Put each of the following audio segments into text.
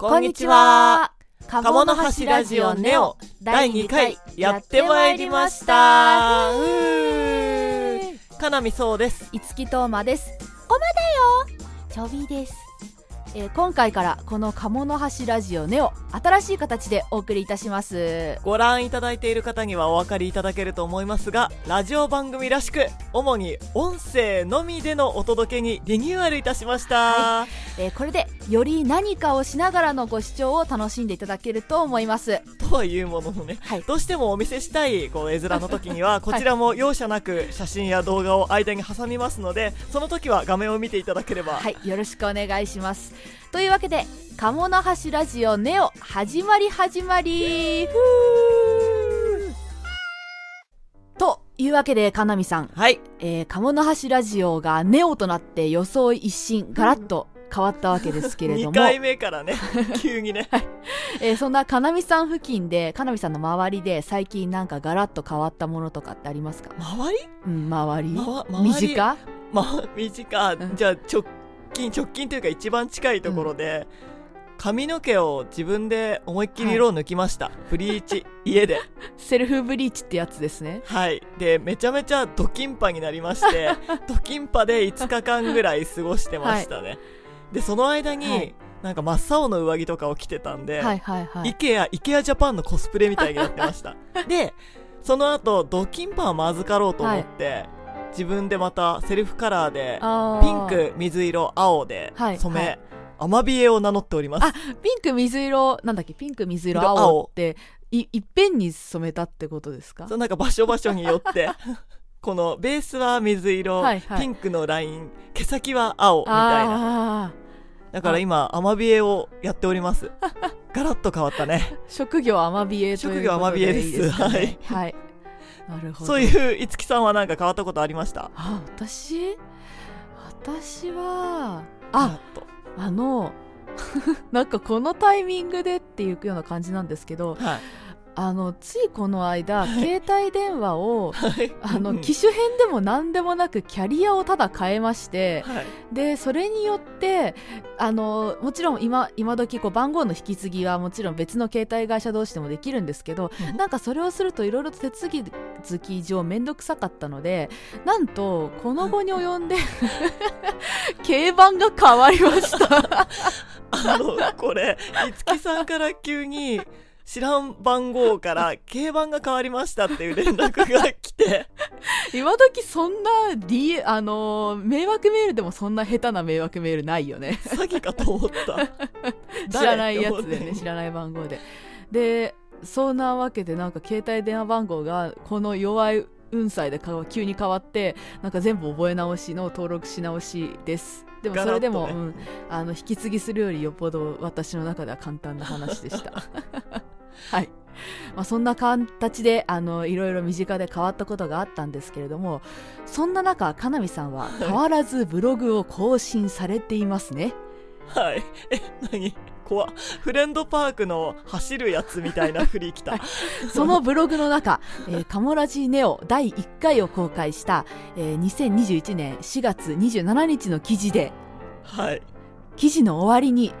こんにちは。鴨の橋ラジオネオ第2回やってまいりました。うーかなみそうです。いつきとうまですごまだよちょびです、えー今回からこの鴨の橋ラジオネオ新しい形でお送りいたします。ご覧いただいている方にはお分かりいただけると思いますが、ラジオ番組らしく、主に音声のみでのお届けにリニューアルいたしました。えーこれでより何かをしながらのご視聴を楽しんでいただけると思います。とはいうもののね、はい。どうしてもお見せしたいこう絵面の時には、こちらも容赦なく写真や動画を間に挟みますので、その時は画面を見ていただければ、はい。よろしくお願いしますというわけで鴨の橋ラジオネオ始まり始まり。というわけでかなみさん。はい。えー、鴨の橋ラジオがネオとなって予想一新ガラッと変わったわけですけれど2も、回目からね、急にね。えーそんなかなみさん付近でかなみさんの周りで最近なんかガラッと変わったものとかってありますか？周り？うん周り？まわ周り？身近？ま、短うん。じゃあ直近、直近というか一番近いところで、髪の毛を自分で思いっきり色を抜きました。ブリーチ、家で。セルフブリーチってやつですねはい。で、めちゃめちゃドキンパになりまして、ドキンパで5日間ぐらい過ごしてましたね。で、その間に、はいなんか真っ青の上着とかを着てたんで、はいはいはいイケア、イケアジャパンのコスプレみたいになってました。で、その後、ドキンパを預かろうと思って、自分でまたセルフカラーで、ピンク、水色、青ではい染め、はい。アマビエを名乗っております。あピンク水色なんだっけ？ピンク水色色青青っていいっぺんに染めたってことですか？そうなんか場所場所によって、このベースは水色、はいはい。ピンクのライン、毛先は青みたいな。あだから今、アマビエをやっております。ガラッと変わったね。ー 職業アマビエという職業アマビエです。いいかね。はいなるほど。そういう、いつきさんはなんか変わったことありました？あ私？私はああの なんかこのタイミングでっていうような感じなんですけどはい。あのついこの間携帯電話をはい。あのうん機種変でも何でもなくキャリアをただ変えましてはい。でそれによってあのもちろん今今時こう番号の引き継ぎはもちろん別の携帯会社同士でもできるんですけどうん。なんかそれをするといろいろと手続き上めんどくさかったのでなんとこの後に及んで 競番が変わりました。あの、これ、いつきさんから急に、知らん番号から、競番が変わりましたっていう連絡が来て、今時そんな、D、あの迷惑メールでもそんな下手な迷惑メールないよね。詐欺かと思った。知らないやつで誰ね知らない番号で。でそんなわけでなんか携帯電話番号がこの弱い運歳で急に変わってなんか全部覚え直しの登録し直しです。でもそれでも、ね。うん、あの引き継ぎするよりよっぽど私の中では簡単な話でした はいまあ、そんな形であのいろいろ身近で変わったことがあったんですけれどもそんな中かなみさんは変わらずブログを更新されていますねはい。え、何？怖っフレンドパークの走るやつみたいな振り来た。そのブログの中、えーカモラジネオ第1回を公開した、えー2021年4月27日の記事で、はい。記事の終わりに、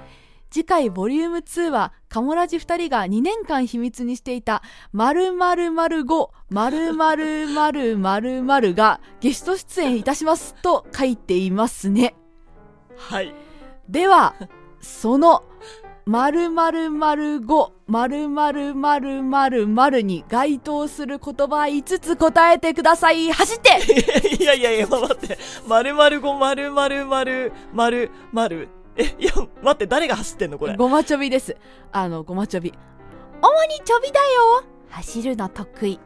次回ボリューム2はカモラジ2人が2年間秘密にしていた〇〇〇5、〇〇〇〇〇がゲスト出演いたしますと書いていますね。はい。では、その、〇〇〇5、〇〇〇〇〇に該当する言葉5つ答えてください。走って いやいやいや、待って。まるまるごまるまるまるまるまる。え、いや、待って、誰が走ってんのこれ？ごまちょびです。あの、ごまちょび。主にちょびだよ走るの得意。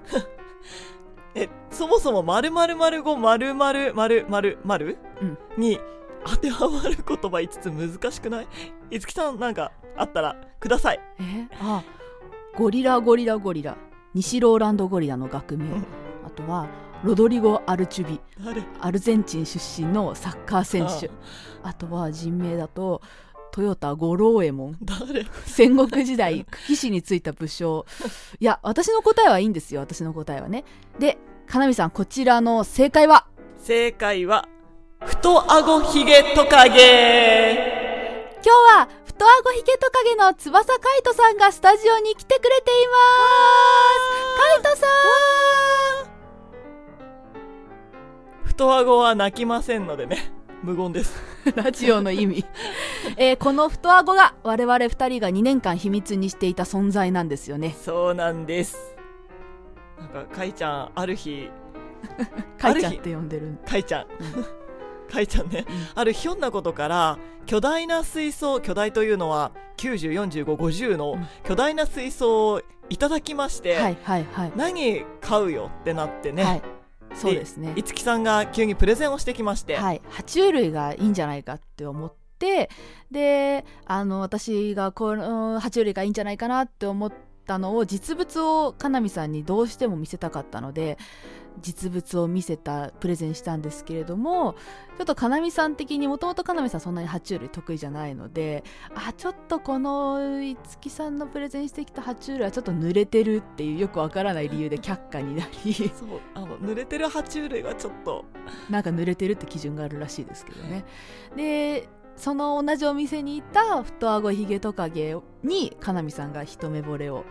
え、そもそもまるまるまるごまるまるまるまるまるうんに当てはまる言葉5つ難しくない？いつきさんなんかあったらください。え？あ、ゴリラゴリラゴリラ。西ローランドゴリラの学名。あとは、ロドリゴ・アルチュビ。誰？アルゼンチン出身のサッカー選手。あとは人名だと、トヨタ五郎右衛門。誰？戦国時代、久喜市についた武将。いや、私の答えはいいんですよ、私の答えはね。で、かなみさん、こちらの正解は、正解は、太顎ひげトカゲ今日は太あごひげトカゲの翼カイトさんがスタジオに来てくれていますカイトさ太あごは泣きませんのでね。無言です。んラジオの意味、えーこの太あごが我々二人が2年間秘密にしていた存在なんですよね。そうなんです。なんかかいちゃんある日 カイちゃんって呼んでる。かいちゃん、ん。かいちゃんね、あるひょんなことから巨大な水槽巨大というのは904550のうん。巨大な水槽をいただきまして、はいはいはい。何買うよってなってね、はいそうですね。いつきさんが急にプレゼンをしてきまして、はい、爬虫類がいいんじゃないかって思ってであの私がこの爬虫類がいいんじゃないかなって思ったのを実物をかなみさんにどうしても見せたかったので実物を見せたプレゼンしたんですけれどもちょっとかなみさん的にもともとかなみさんそんなに爬虫類得意じゃないのであちょっとこのいつきさんのプレゼンしてきた爬虫類はちょっと濡れてるっていうよくわからない理由で却下になり。そう。あの濡れてる爬虫類はちょっと。なんか濡れてるって基準があるらしいですけどね。でその同じお店にいた太あごひげトカゲにかなみさんが一目惚れを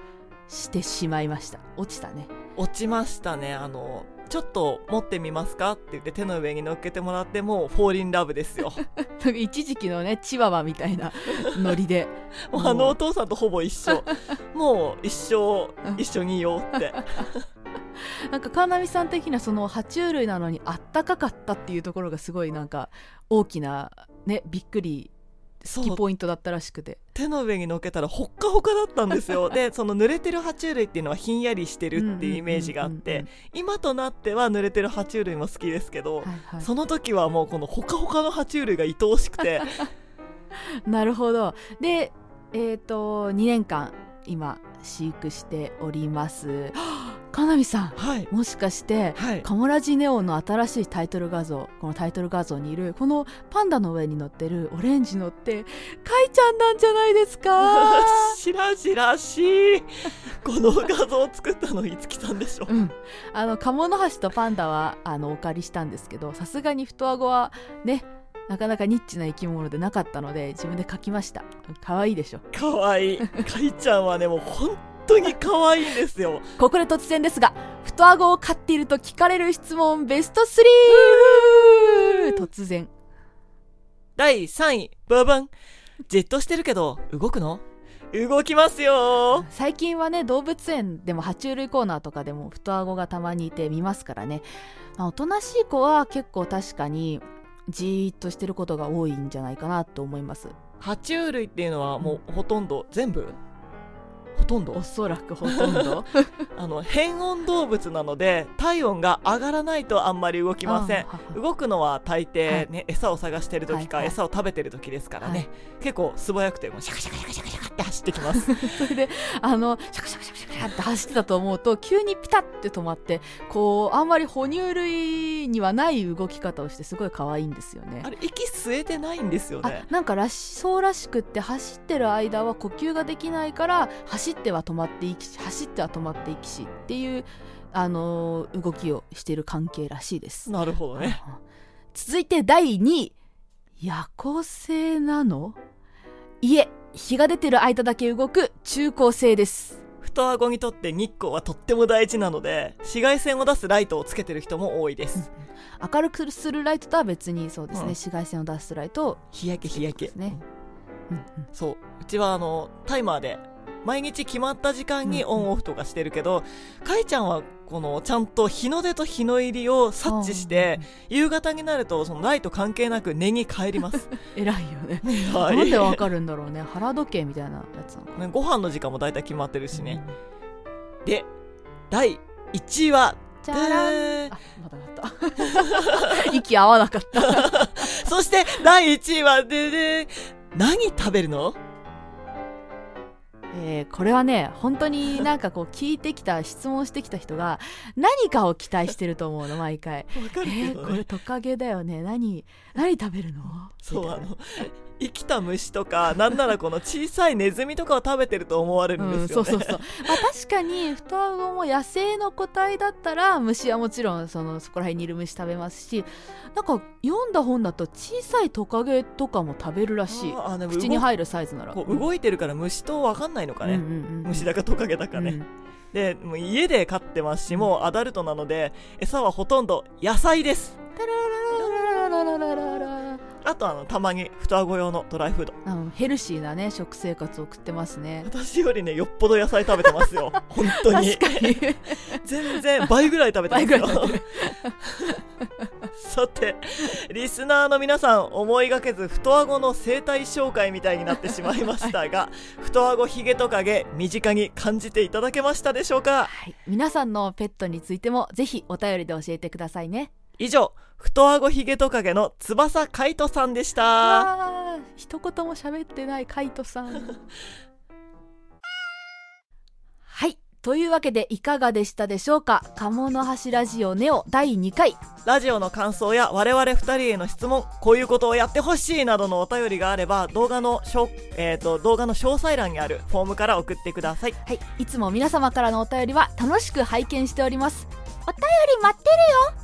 してしまいました。落ちたね。落ちましたね。あのちょっと持ってみますかって言って手の上に乗っけてもらってもうフォーリンラブですよ。一時期のねチワワみたいな ノリで。もうあのお父さんとほぼ一緒。もう一生うん。一緒にいようって。なんかかなみさん的にはその爬虫類なのにあったかかったっていうところがすごいなんか大きなねびっくり好きポイントだったらしくて。手の上に乗っけたらほっかほかだったんですよ。でその濡れてる爬虫類っていうのはひんやりしてるっていうイメージがあって。今となっては濡れてる爬虫類も好きですけど、はいはい。その時はもうこのほかほかの爬虫類が愛おしくて。なるほど。でえっ、と2年間今飼育しております かなみさんはい。もしかしてはい。カモラジネオンの新しいタイトル画像このタイトル画像にいるこのパンダの上に乗ってるオレンジのってカイちゃんなんじゃないですか？しらじらし。い この画像を作ったのいつきさんでしょ。うん。あのカモノハシとパンダはあのお借りしたんですけどさすがに太あごはねなかなかニッチな生き物でなかったので自分で描きました。可愛いでしょ？かわい。いかいちゃんはねもう本当にかわいいんですよ。ここで突然ですが太あごを飼っていると聞かれる質問ベスト 3! 突然。第3位ババン。じっとしてるけど動くの？動きますよ。最近はね動物園でも爬虫類コーナーとかでも太あごがたまにいて見ますからね、まあ、おとなしい子は結構確かにじーっとしてることが多いんじゃないかなと思います。爬虫類っていうのはもうほとんど全部？ほとんど？おそらくほとんど。あの変温動物なので体温が上がらないとあんまり動きません。動くのは大抵ね、餌を探してる時か、はいはい。餌を食べてる時ですからね、はい。結構素早くてシャカシャカシャカシャカシャカって走ってきます。それであのシャカシャカシャカシャカって走ってたと思うと急にピタッて止まってこうあんまり哺乳類にはない動き方をしてすごい可愛いんですよね。あれ息吸えてないんですよあねなんからしそうらしくって走ってる間は呼吸ができないから走っては止まって息し走っては止まって息しっていう、あのー動きをしている関係らしいです、なるほどね。続いて第2位。夜行性なの？いえ日が出てる間だけ動く中高性です。太あごにとって日光はとっても大事なので紫外線を出すライトをつけてる人も多いです、明るくするライトとは別にそうですね、うん。紫外線を出すライトを日焼け日焼けうんうん。そう。うちはあのタイマーで毎日決まった時間にオンオフとかしてるけど、かいちゃんはこのちゃんと日の出と日の入りを察知して、夕方になるとそのライト関係なく寝に帰ります。偉いよね。はないんでわかるんだろうね。腹時計みたいなやつなの。ねご飯の時間も大体決まってるしね。で、第1位は、じゃらんであまだなった。息合わなかった。そして第1位は、でで何食べるの？えーこれはね本当に なんかこう聞いてきた質問してきた人が何かを期待してると思うの毎回。わかるえー、けどね。これトカゲだよね。何何食べるの？そう、あの、生きた虫とか なんならこの小さいネズミとかを食べてると思われるんうん、ですよね、そうそうそう、まあ、確かに双子も野生の個体だったら虫はもちろんそのそこら辺にいる虫食べますしなんか読んだ本だと小さいトカゲとかも食べるらしい。口に入るサイズなら。こう動いてるから虫と分かんないのかね、うんうんうん虫だかトカゲだかね、うん。でもう家で飼ってますしもうアダルトなので餌はほとんど野菜です。タラララララララララあとあのたまに双子用のドライフード。うんヘルシーなね食生活を送ってますね。私よりねよっぽど野菜食べてますよ。本当に。確かに。全然倍ぐらい食べてますよ。さてリスナーの皆さん思いがけず太あごの生態紹介みたいになってしまいましたが、太あごひげトカゲ身近に感じていただけましたでしょうか？はい、皆さんのペットについてもぜひお便りで教えてくださいね以上太あごひげトカゲの翼海斗さんでした。一言も喋ってないカイトさん。はい。というわけでいかがでしたでしょうか？鴨の橋ラジオネオ第2回。ラジオの感想や我々2人への質問こういうことをやってほしいなどのお便りがあれば動画のしょ、えー、と動画の詳細欄にあるフォームから送ってください。はい。いつも皆様からのお便りは楽しく拝見しております。お便り待ってるよ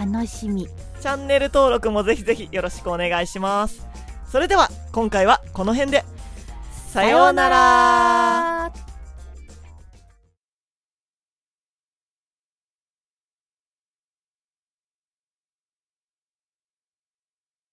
楽しみ。チャンネル登録もぜひぜひよろしくお願いします。それでは今回はこの辺で。さようなら。